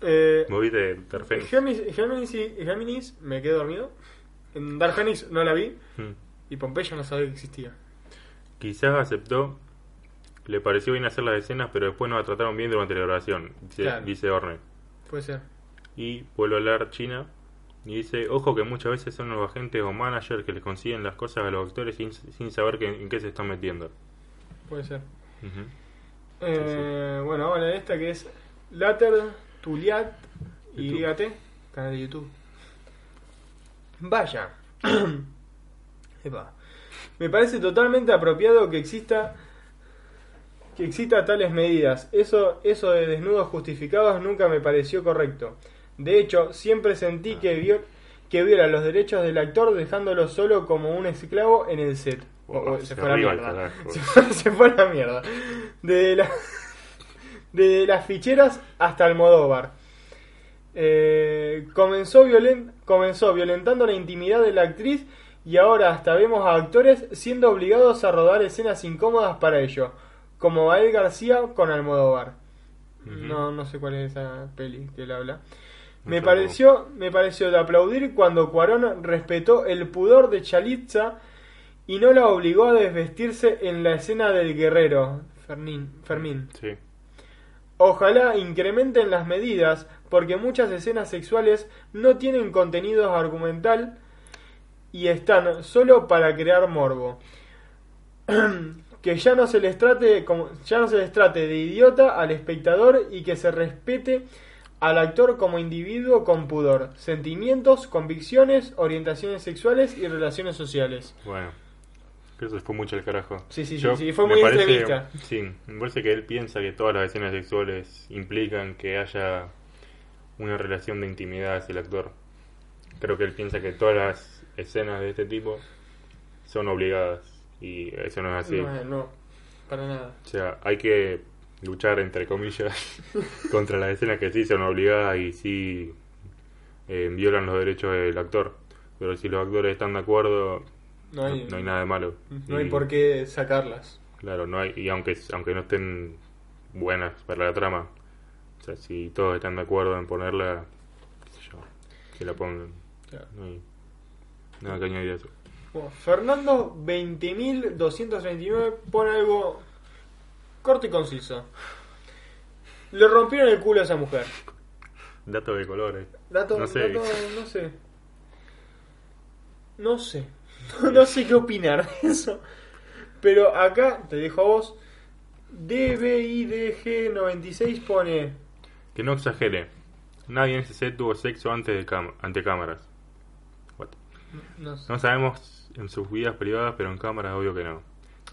Speaker 1: Eh,
Speaker 2: ¿Vos viste Dark Phoenix?
Speaker 1: Géminis, Géminis, y- Géminis, me quedé dormido. En Dark Phoenix no la vi.
Speaker 2: Hmm.
Speaker 1: Y Pompeya no sabía que existía.
Speaker 2: Quizás aceptó, le pareció bien hacer las escenas, pero después no la trataron bien durante la grabación, dice,
Speaker 1: Claro.
Speaker 2: dice Orne.
Speaker 1: Puede ser.
Speaker 2: Y vuelve a hablar China y dice, ojo que muchas veces son los agentes o managers que les consiguen las cosas a los actores sin, sin saber que- en qué se están metiendo.
Speaker 1: Puede ser.
Speaker 2: Ujú.
Speaker 1: Eh, bueno, vamos a leer esta que es Later Tuliat y canal de YouTube. Vaya. Epa. Me parece totalmente apropiado que exista que exista tales medidas. Eso eso de desnudos justificados nunca me pareció correcto. De hecho, siempre sentí que vio que viola los derechos del actor dejándolo solo como un esclavo en el set. O- o- se,
Speaker 2: Se
Speaker 1: fue a la. Se fue, se fue a la mierda. De, la- de las ficheras hasta Almodóvar. Eh, comenzó, violen- comenzó violentando la intimidad de la actriz y ahora hasta vemos a actores siendo obligados a rodar escenas incómodas para ello, como Gael García con Almodóvar. No, no sé cuál es esa peli que él habla. Me pareció, me pareció de aplaudir cuando Cuarón respetó el pudor de Chalitza y no la obligó a desvestirse en la escena del guerrero, Fernín, Fermín.
Speaker 2: Sí.
Speaker 1: Ojalá incrementen las medidas, porque muchas escenas sexuales no tienen contenido argumental y están solo para crear morbo. que ya no se les trate como, ya no se les trate de idiota al espectador y que se respete al actor como individuo con pudor, sentimientos, convicciones, orientaciones sexuales y relaciones sociales.
Speaker 2: Bueno, que eso fue mucho el carajo.
Speaker 1: Sí, sí, sí,
Speaker 2: Yo-
Speaker 1: sí, fue
Speaker 2: me
Speaker 1: muy
Speaker 2: parece-
Speaker 1: extremista.
Speaker 2: Sí, me parece que él piensa que todas las escenas sexuales implican que haya una relación de intimidad hacia el actor. Creo que él piensa que todas las escenas de este tipo son obligadas y eso no es así.
Speaker 1: No, no, para nada.
Speaker 2: O sea, hay que luchar, entre comillas, contra las escenas que sí son obligadas y sí eh, violan los derechos del actor. Pero si los actores están de acuerdo,
Speaker 1: No hay,
Speaker 2: no hay nada de malo.
Speaker 1: no hay por qué sacarlas.
Speaker 2: Claro, no hay, y aunque, aunque no estén buenas para la trama, o sea, si todos están de acuerdo en ponerla, qué sé yo, que la pongan.
Speaker 1: Claro.
Speaker 2: No hay nada que añadir a eso.
Speaker 1: Bueno, Fernando 20.239 pone algo corto y conciso. Le rompieron el culo a esa mujer.
Speaker 2: Dato de colores.
Speaker 1: Dato,
Speaker 2: No sé.
Speaker 1: dato- no sé. No sé. No sé qué opinar de eso. Pero acá, te dejo a vos, DBIDG96 pone...
Speaker 2: Que no exagere. Nadie en ese set tuvo sexo antes de ante cámaras. What?
Speaker 1: No sé.
Speaker 2: No sabemos en sus vidas privadas, pero en cámaras obvio que no.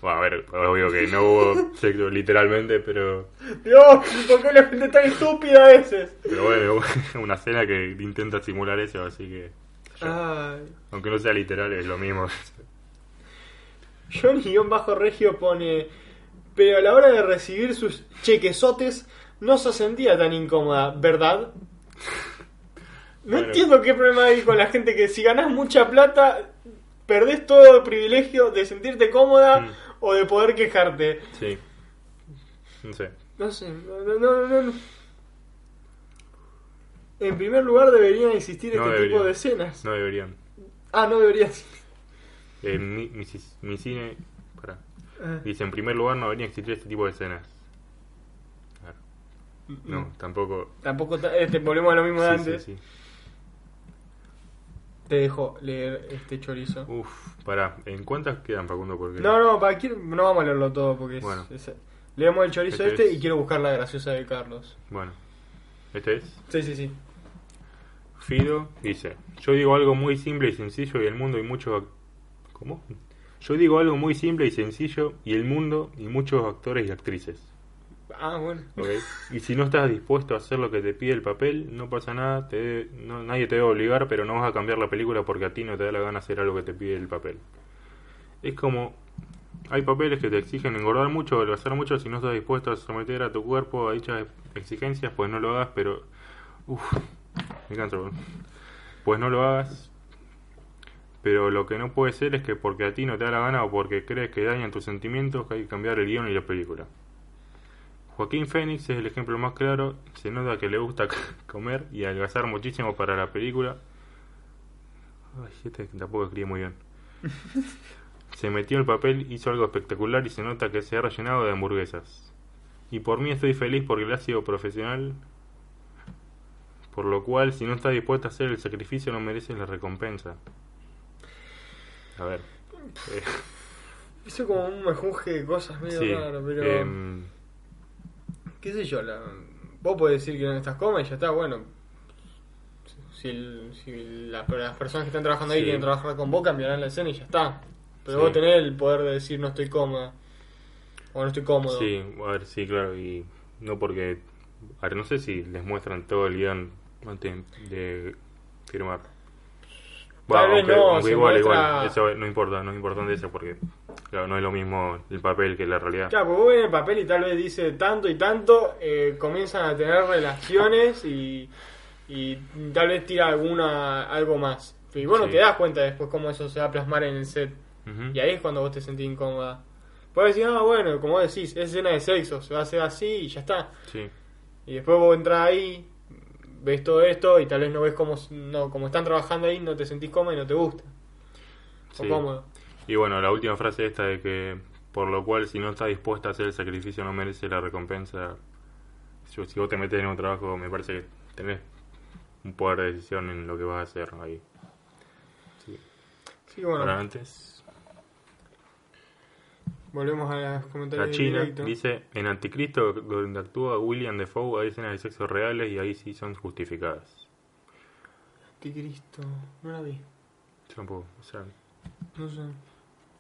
Speaker 2: Bueno, a ver, obvio que no hubo sexo literalmente, pero
Speaker 1: Dios, ¿por qué la gente tan estúpida a veces?
Speaker 2: pero bueno, una escena que intenta simular eso, así que
Speaker 1: Ay.
Speaker 2: aunque no sea literal es lo mismo.
Speaker 1: Johnny-Regio pone, pero a la hora de recibir sus chequesotes no se sentía tan incómoda, ¿verdad? No
Speaker 2: Bueno.
Speaker 1: entiendo qué problema hay con la gente que si ganás mucha plata, perdés todo el privilegio de sentirte cómoda
Speaker 2: Mm.
Speaker 1: o de poder quejarte.
Speaker 2: Sí. No sé.
Speaker 1: No sé, no, no, no. En primer lugar deberían existir este
Speaker 2: deberían.
Speaker 1: tipo de escenas.
Speaker 2: No deberían.
Speaker 1: Ah, no deberían.
Speaker 2: Eh, mi, mi, mi cine. Pará.
Speaker 1: Ah,
Speaker 2: Dice: en primer lugar, no deberían existir este tipo de escenas. No,
Speaker 1: mm.
Speaker 2: tampoco.
Speaker 1: Tampoco ta- este, volvemos a lo mismo de
Speaker 2: Sí, sí,
Speaker 1: antes.
Speaker 2: sí.
Speaker 1: Te dejo leer este chorizo.
Speaker 2: Uf, pará. ¿En cuántas quedan, Facundo? Porque...
Speaker 1: No, no, para quiero- no vamos a leerlo todo porque es,
Speaker 2: Bueno.
Speaker 1: es- leemos el chorizo
Speaker 2: Este
Speaker 1: este,
Speaker 2: es-
Speaker 1: y quiero buscar la graciosa de Carlos.
Speaker 2: Bueno. Este es.
Speaker 1: Sí, sí, sí.
Speaker 2: Fido dice: Yo digo algo muy simple y sencillo y el mundo y muchos. ¿Cómo? Yo digo algo muy simple y sencillo y el mundo y muchos actores y actrices.
Speaker 1: Ah, bueno.
Speaker 2: ¿ok? Y si no estás dispuesto a hacer lo que te pide el papel, no pasa nada, te no- nadie te debe obligar, pero no vas a cambiar la película porque a ti no te da la gana hacer algo que te pide el papel. Es como, hay papeles que te exigen engordar mucho adelgazar mucho, si no estás dispuesto a someter a tu cuerpo a dichas exigencias, pues no lo hagas, pero... Uf, me canso. Pues no lo hagas, pero lo que no puede ser es que porque a ti no te da la gana o porque crees que dañan tus sentimientos, hay que cambiar el guion y la película. Joaquín Phoenix es el ejemplo más claro. Se nota que le gusta comer y adelgazar muchísimo para la película. Ay, este tampoco escribí muy bien. Se metió en el papel, hizo algo espectacular y se nota que se ha rellenado de hamburguesas. Y por mí estoy feliz porque él ha sido profesional. Por lo cual, si no está dispuesto a hacer el sacrificio, no merece la recompensa. A ver. eh,
Speaker 1: Hizo como un mejunje de cosas medio
Speaker 2: Sí,
Speaker 1: raro, pero.
Speaker 2: em,
Speaker 1: qué sé yo, la, vos podés decir que no estás cómoda y ya está, bueno. Si, el- si la- las personas que están trabajando ahí
Speaker 2: Sí.
Speaker 1: quieren trabajar con vos, cambiarán la escena y ya está. Pero
Speaker 2: Sí.
Speaker 1: vos tenés el poder de decir no estoy cómoda. O no estoy cómodo.
Speaker 2: Sí, a ver, sí, claro, y no porque... A ver, no sé si les muestran todo el guion antes de firmar.
Speaker 1: Vez
Speaker 2: aunque,
Speaker 1: no,
Speaker 2: aunque igual,
Speaker 1: muestra-
Speaker 2: igual, eso no importa, no es importante eso porque, claro, no es lo mismo el papel que la realidad.
Speaker 1: Claro, porque vos ves el papel y tal vez dice tanto y tanto, eh, comienzan a tener relaciones y, y tal vez tira alguna algo más. Y vos no
Speaker 2: Sí.
Speaker 1: te das cuenta después cómo eso se va a plasmar en el set. Y ahí es cuando vos te sentís incómoda. Puedes decir, ah, bueno, como decís, es escena de sexo, se va a hacer así y ya está.
Speaker 2: Sí,
Speaker 1: Y después vos entras ahí, ves todo esto y tal vez no ves cómo, no, como están trabajando ahí, no te sentís cómoda y no te gusta.
Speaker 2: sí.
Speaker 1: O cómodo.
Speaker 2: Y bueno, la última frase esta de que, por lo cual, si no estás dispuesta a hacer el sacrificio, no merece la recompensa. Si, si vos te metes en un trabajo, me parece que tenés un poder de decisión en lo que vas a hacer ahí. Sí.
Speaker 1: Sí, bueno,
Speaker 2: Ahora antes,
Speaker 1: volvemos a los comentarios
Speaker 2: la China
Speaker 1: directo.
Speaker 2: dice, en Anticristo, donde actúa William Defoe, hay escenas de sexo reales y ahí sí son justificadas.
Speaker 1: Anticristo, no la vi.
Speaker 2: Yo tampoco, o sea,
Speaker 1: No sé.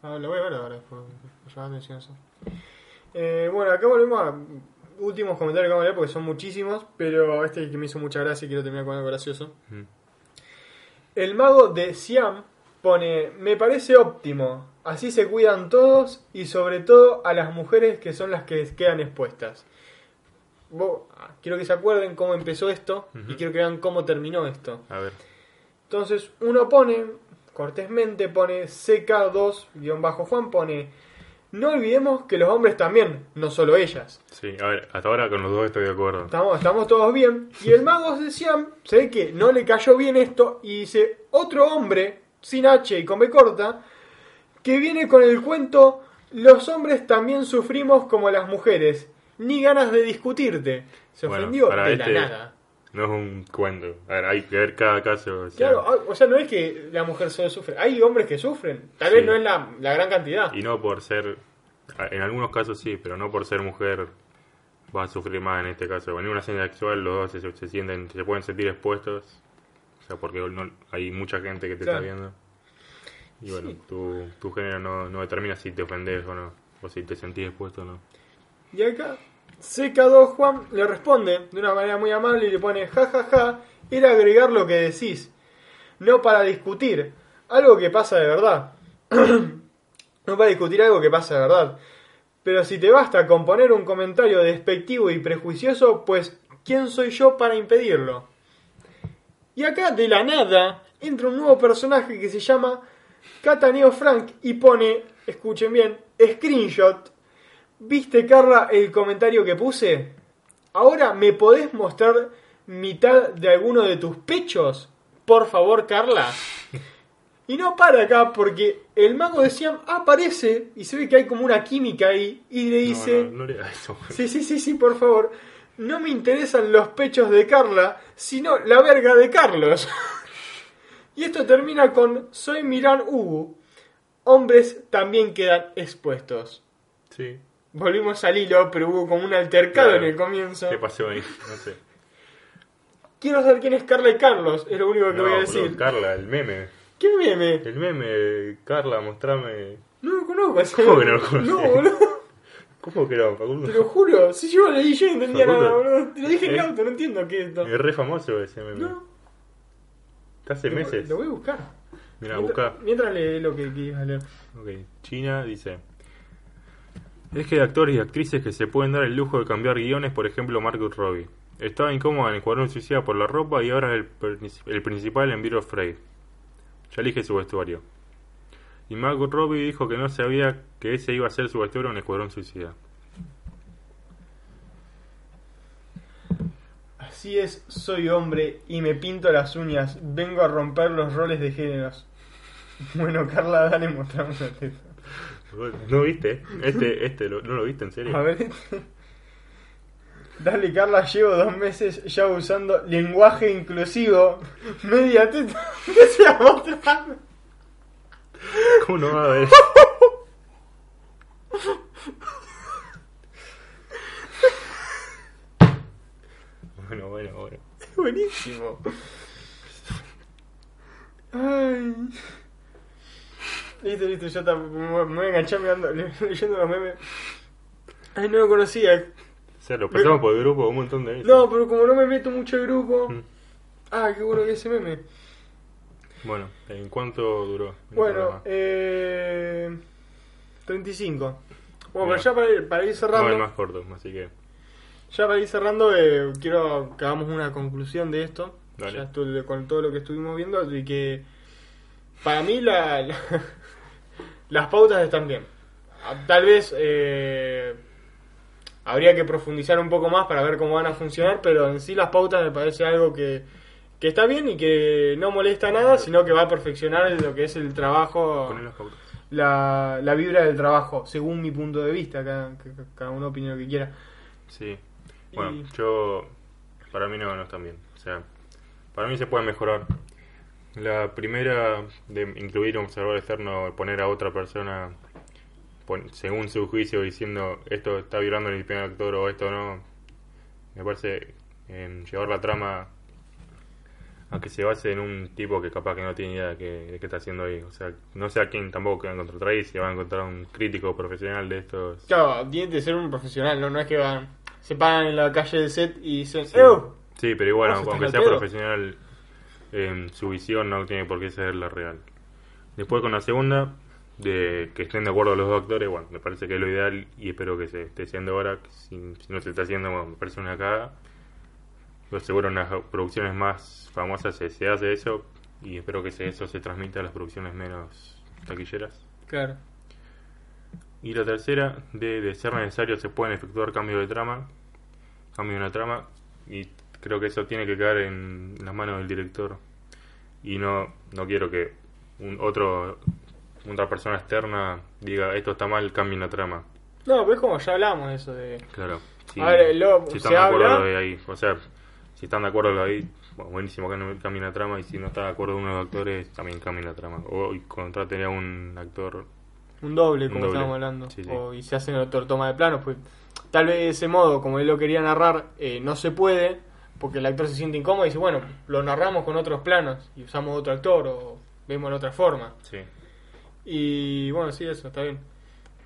Speaker 1: Ah, lo voy a ver ahora, después. Me llama la atención eso. Eh, bueno, acá volvemos a últimos comentarios que vamos a leer porque son muchísimos, pero este que me hizo mucha gracia y quiero terminar con algo gracioso.
Speaker 2: mm,
Speaker 1: El mago de Siam pone, me parece óptimo, así se cuidan todos y sobre todo a las mujeres que son las que quedan expuestas. Ah, quiero que se acuerden cómo empezó esto y quiero que vean cómo terminó esto.
Speaker 2: a ver,
Speaker 1: Entonces uno pone, cortésmente pone CK2-Juan pone, no olvidemos que los hombres también, no solo ellas.
Speaker 2: sí, a ver, hasta ahora con los dos estoy de acuerdo.
Speaker 1: Estamos, estamos todos bien. Y el mago de Siam se ve que no le cayó bien esto y dice, otro hombre, sin H y con B corta, que viene con el cuento, los hombres también sufrimos como las mujeres, ni ganas de discutirte. Se
Speaker 2: Bueno,
Speaker 1: ofendió de
Speaker 2: este-
Speaker 1: la nada.
Speaker 2: No es un cuento, a ver, hay que ver cada caso. o sea,
Speaker 1: Claro, ah, o sea, no es que la mujer solo sufre, hay hombres que sufren, tal
Speaker 2: Sí.
Speaker 1: vez no es la, la gran cantidad.
Speaker 2: Y no por ser, en algunos casos sí, pero no por ser mujer vas a sufrir más en este caso. En una escena sexual los dos se, se sienten, se pueden sentir expuestos, o sea, porque no, hay mucha gente que te
Speaker 1: Claro.
Speaker 2: está viendo. Y bueno,
Speaker 1: Sí.
Speaker 2: tu, tu género no, no determina si te ofendes o no, o si te sentís expuesto o no.
Speaker 1: Y acá CK2 Juan le responde de una manera muy amable y le pone jajaja, ja, ja, era agregar lo que decís, no para discutir, algo que pasa de verdad. no para discutir algo que pasa de verdad. Pero si te basta con poner un comentario despectivo y prejuicioso, pues ¿quién soy yo para impedirlo? Y acá de la nada entra un nuevo personaje que se llama Cataneo Frank y pone, escuchen bien, screenshot ¿Viste, Carla, el comentario que puse? Ahora, ¿me podés mostrar mitad de alguno de tus pechos? Por favor, Carla. Y no para acá, porque el mago de Siam aparece y se ve que hay como una química ahí y le dice...
Speaker 2: No, no, no le eso.
Speaker 1: Sí, sí, sí, sí, por favor. No me interesan los pechos de Carla, sino la verga de Carlos. y esto termina con Soy Miran Hugo. Hombres también quedan expuestos.
Speaker 2: Sí.
Speaker 1: Volvimos al hilo, pero hubo como un altercado
Speaker 2: Claro.
Speaker 1: en el comienzo.
Speaker 2: ¿Qué pasó ahí? No sé.
Speaker 1: Quiero saber quién es Carla y Carlos, es lo único que
Speaker 2: No,
Speaker 1: voy a decir.
Speaker 2: Carla, el meme.
Speaker 1: ¿Qué meme?
Speaker 2: El meme, Carla, mostrame.
Speaker 1: No lo conozco. ese
Speaker 2: ¿Cómo que no lo conoces?
Speaker 1: No, boludo.
Speaker 2: ¿Cómo que no, Facundo?
Speaker 1: Te lo juro. Si yo lo leí yo no entendía
Speaker 2: Facundo.
Speaker 1: nada, boludo. Te lo dije en el auto, no entiendo qué es esto.
Speaker 2: Es re famoso ese meme.
Speaker 1: No,
Speaker 2: Está hace
Speaker 1: lo-
Speaker 2: meses.
Speaker 1: Lo voy a buscar.
Speaker 2: Mira, busca.
Speaker 1: mientras lee lo que quieras leer.
Speaker 2: Ok, China dice. Es que hay actores y actrices que se pueden dar el lujo de cambiar guiones, por ejemplo Margot Robbie. Estaba incómoda en el Escuadrón Suicida por la ropa y ahora es el, el principal en Beat of Prey. Ya elige su vestuario. Y Margot Robbie dijo que no sabía que ese iba a ser su vestuario en el Escuadrón Suicida.
Speaker 1: Así es, soy hombre y me pinto las uñas. Vengo a romper los roles de géneros. Bueno, Carla, dale, mostrame la teta.
Speaker 2: ¿No viste? Este, este, ¿no lo viste en serio?
Speaker 1: A ver. Dale, Carla, llevo dos meses ya usando lenguaje inclusivo. Media teta. ¿Qué se
Speaker 2: ¿Cómo no va a ver? bueno, bueno, bueno.
Speaker 1: Es buenísimo. Ay. Listo, listo, ya está. Me me voy a enganchar mirando- leyendo los memes. Ay, no lo conocía.
Speaker 2: O sea, lo pasamos por el grupo un montón de veces.
Speaker 1: No, pero como no me meto mucho al grupo.
Speaker 2: Mm.
Speaker 1: Ah, qué bueno que ese meme.
Speaker 2: Bueno, ¿en cuánto duró? el
Speaker 1: Bueno,
Speaker 2: programa?
Speaker 1: eh. 35. Bueno, pero ya para ir, para ir
Speaker 2: No,
Speaker 1: cerrando.
Speaker 2: el más corto, así que.
Speaker 1: Ya para ir cerrando, eh, quiero que hagamos una conclusión de esto.
Speaker 2: Dale.
Speaker 1: Ya estu- con todo lo que estuvimos viendo, de que para mí la, la- las pautas están bien. Tal vez eh, habría que profundizar un poco más para ver cómo van a funcionar, pero en sí las pautas me parece algo que, que está bien y que no molesta nada, sino que va a perfeccionar lo que es el trabajo la, la vibra del trabajo, según mi punto de vista, cada, cada- cada uno opine lo que quiera.
Speaker 2: Sí. Bueno,
Speaker 1: Y-
Speaker 2: yo. Para mí no, no están bien. O sea, para mí se puede mejorar. La primera de incluir un observador externo, poner a otra persona según su juicio diciendo esto está violando el primer actor o esto no, me parece llevar la trama a que se base en un tipo que capaz que no tiene idea de qué, de qué está haciendo ahí. O sea, no sé a quién tampoco que va a encontrar ahí, si va a encontrar un crítico profesional de estos.
Speaker 1: Claro, tiene que ser un profesional, no, no es que van, se paran en la calle del set y dicen,
Speaker 2: Sí,
Speaker 1: "Ew".
Speaker 2: Sí, pero igual, aunque, sea
Speaker 1: pedo.
Speaker 2: profesional, em, su visión no tiene por qué ser la real. Después con la segunda, de que estén de acuerdo los dos actores, bueno, me parece que es lo ideal y espero que se esté haciendo ahora. Si, si no se está haciendo, bueno, me parece una cagada. Pero seguro en las producciones más famosas se, se hace eso y espero que se- eso se transmita a las producciones menos taquilleras.
Speaker 1: Claro.
Speaker 2: Y la tercera, de, de ser necesario, se pueden efectuar cambios de trama, cambio de una trama, y creo que eso tiene que caer en las manos del director. Y no, no quiero que un otro otra persona externa diga esto está mal, cambie la trama.
Speaker 1: No, pero es como ya hablamos de eso de...
Speaker 2: Claro. Si,
Speaker 1: A ver, lo-
Speaker 2: si
Speaker 1: se
Speaker 2: están de acuerdo
Speaker 1: habla-
Speaker 2: lo de ahí, o sea, si están de acuerdo lo de ahí, bueno, buenísimo que no cambien la trama, y si no está de acuerdo uno de los actores, también cambien la trama. O contraten a un actor
Speaker 1: Un doble, como estábamos hablando.
Speaker 2: Sí, sí.
Speaker 1: O, y se hacen otro toma de planos, pues tal vez de ese modo, como él lo quería narrar, eh, no se puede, porque el actor se siente incómodo y dice, bueno, lo narramos con otros planos y usamos otro actor o vemos de otra forma.
Speaker 2: Sí.
Speaker 1: Y bueno, sí, eso, está bien.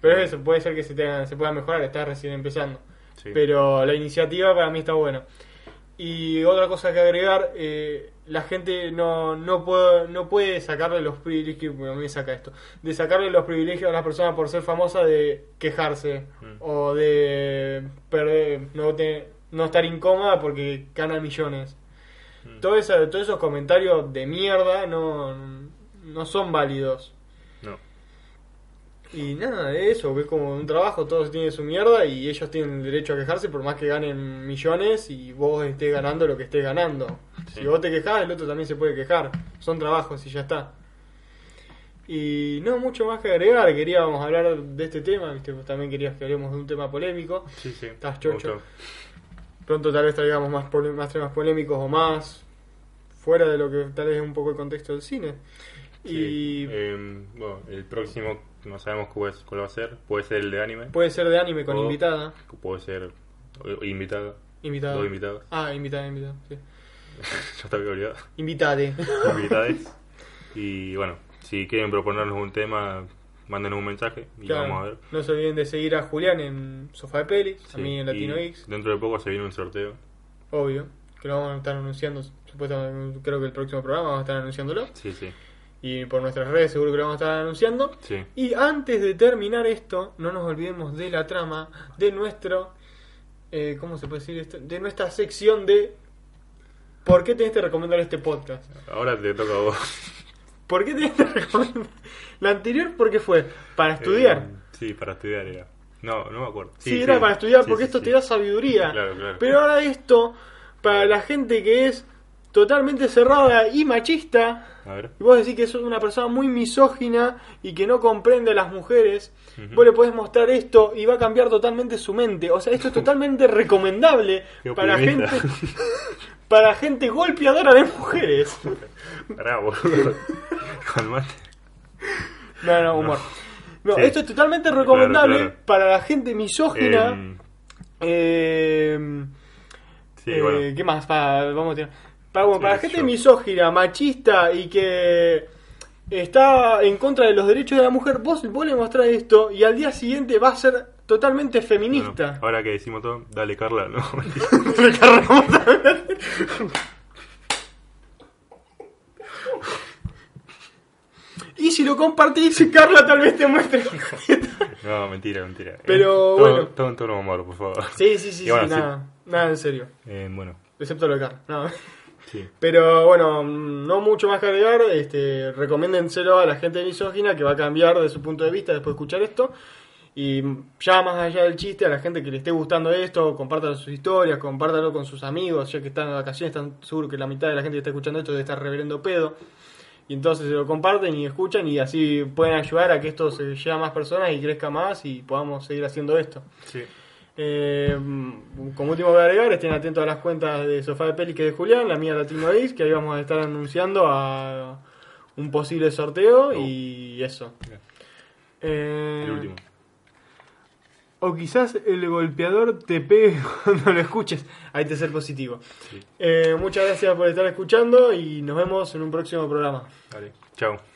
Speaker 1: Pero eso, puede ser que se, tenga- se pueda mejorar, está recién empezando.
Speaker 2: Sí.
Speaker 1: Pero la iniciativa para mí está buena. Y otra cosa que agregar, eh, la gente no, no, puede, no puede sacarle los privilegios, bueno, me saca esto, de sacarle los privilegios a las personas por ser famosa de quejarse
Speaker 2: Mm.
Speaker 1: o de perder, no, te- no estar incómoda porque gana millones.
Speaker 2: Mm.
Speaker 1: Todo eso, todos esos comentarios de mierda no, no son válidos.
Speaker 2: No.
Speaker 1: Y nada, de eso, que es como un trabajo, todos tienen su mierda y ellos tienen el derecho a quejarse por más que ganen millones y vos estés ganando lo que estés ganando.
Speaker 2: Sí.
Speaker 1: Si vos te quejás, el otro también se puede quejar. Son trabajos y ya está. Y no mucho más que agregar, queríamos hablar de este tema, ¿viste? Vos también querías que hablemos de un tema polémico.
Speaker 2: Sí, sí.
Speaker 1: Estás chocho. Pronto tal vez traigamos más, más temas polémicos o más fuera de lo que tal vez es un poco el contexto del cine.
Speaker 2: Sí.
Speaker 1: Y
Speaker 2: Em, bueno, el próximo no sabemos cuál, es- cuál va a ser. Puede ser el de anime.
Speaker 1: puede ser de anime con
Speaker 2: O-
Speaker 1: invitada.
Speaker 2: Puede ser invitada.
Speaker 1: Invitada.
Speaker 2: Dos invitados.
Speaker 1: Ah, invitada, invitada, sí.
Speaker 2: te había olvidado.
Speaker 1: Invitade.
Speaker 2: Invitades. Y bueno, si quieren proponernos un tema, mándenos un mensaje y
Speaker 1: Claro.
Speaker 2: vamos a ver.
Speaker 1: No se olviden de seguir a Julián en Sofá de Pelis, a
Speaker 2: Sí,
Speaker 1: mí en Latino
Speaker 2: y
Speaker 1: X,
Speaker 2: Dentro de poco se viene un sorteo.
Speaker 1: obvio, que lo vamos a estar anunciando, supuestamente, creo que el próximo programa vamos a estar anunciándolo,
Speaker 2: Sí, sí.
Speaker 1: y por nuestras redes seguro que lo vamos a estar anunciando.
Speaker 2: Sí.
Speaker 1: Y antes de terminar esto, no nos olvidemos de la trama, de nuestro, eh, ¿cómo se puede decir esto? De nuestra sección de ¿Por qué tenés que recomendar este podcast?
Speaker 2: Ahora te toca a vos.
Speaker 1: ¿Por qué tenés que recomendar? La anterior, ¿por qué fue? Para estudiar.
Speaker 2: Eh, sí, para estudiar era. No, no me acuerdo.
Speaker 1: Sí, era para estudiar
Speaker 2: Sí,
Speaker 1: porque esto te da sabiduría.
Speaker 2: Claro, claro.
Speaker 1: Pero ahora esto, para la gente que es totalmente cerrada y machista,
Speaker 2: A ver.
Speaker 1: y vos decís que sos una persona muy misógina y que no comprende a las mujeres,
Speaker 2: Ujú.
Speaker 1: vos le podés mostrar esto y va a cambiar totalmente su mente. O sea, esto es totalmente recomendable para gente. Para gente golpeadora de mujeres.
Speaker 2: Boludo. Calmate.
Speaker 1: No, no, humor. No,
Speaker 2: Sí.
Speaker 1: esto es totalmente recomendable
Speaker 2: claro.
Speaker 1: para la gente misógina.
Speaker 2: Em,
Speaker 1: Eh,
Speaker 2: sí,
Speaker 1: Eh,
Speaker 2: bueno.
Speaker 1: ¿Qué más? Vamos a tirar. Para, bueno,
Speaker 2: Sí,
Speaker 1: para la gente
Speaker 2: yo.
Speaker 1: misógina, machista y que está en contra de los derechos de la mujer, vos, vos le mostrás esto y al día siguiente va a ser totalmente
Speaker 2: Bueno,
Speaker 1: feminista.
Speaker 2: ahora que decimos todo, dale Carla, no.
Speaker 1: Y si lo compartís, Carla tal vez te muestre.
Speaker 2: no, mentira, mentira.
Speaker 1: Pero,
Speaker 2: Eh, todo,
Speaker 1: bueno.
Speaker 2: Todo en tono humor, por favor.
Speaker 1: sí, sí, sí,
Speaker 2: bueno,
Speaker 1: sí,
Speaker 2: sí.
Speaker 1: nada, nada en serio.
Speaker 2: Eh, bueno,
Speaker 1: Excepto lo de Carla. No.
Speaker 2: sí.
Speaker 1: Pero bueno, no mucho más que agregar. Este, recomiéndenselo a la gente misógina que va a cambiar de su punto de vista después de escuchar esto. Y ya más allá del chiste, a la gente que le esté gustando esto, compártalo sus historias, compártalo con sus amigos, ya que están en vacaciones, están seguro que la mitad de la gente que está escuchando esto debe estar reverendo pedo. Y entonces se lo comparten y escuchan y así pueden ayudar a que esto se llegue a más personas y crezca más y podamos seguir haciendo esto.
Speaker 2: Sí.
Speaker 1: Eh, como último voy a agregar, estén atentos a las cuentas de Sofá de Peli que es de Julián, la mía Latino X, que ahí vamos a estar anunciando a un posible sorteo y eso. Eh,
Speaker 2: El último.
Speaker 1: O quizás el golpeador te pegue cuando lo escuches. Hay que ser positivo.
Speaker 2: Sí.
Speaker 1: Eh, muchas gracias por estar escuchando y nos vemos en un próximo programa.
Speaker 2: Dale. Chao.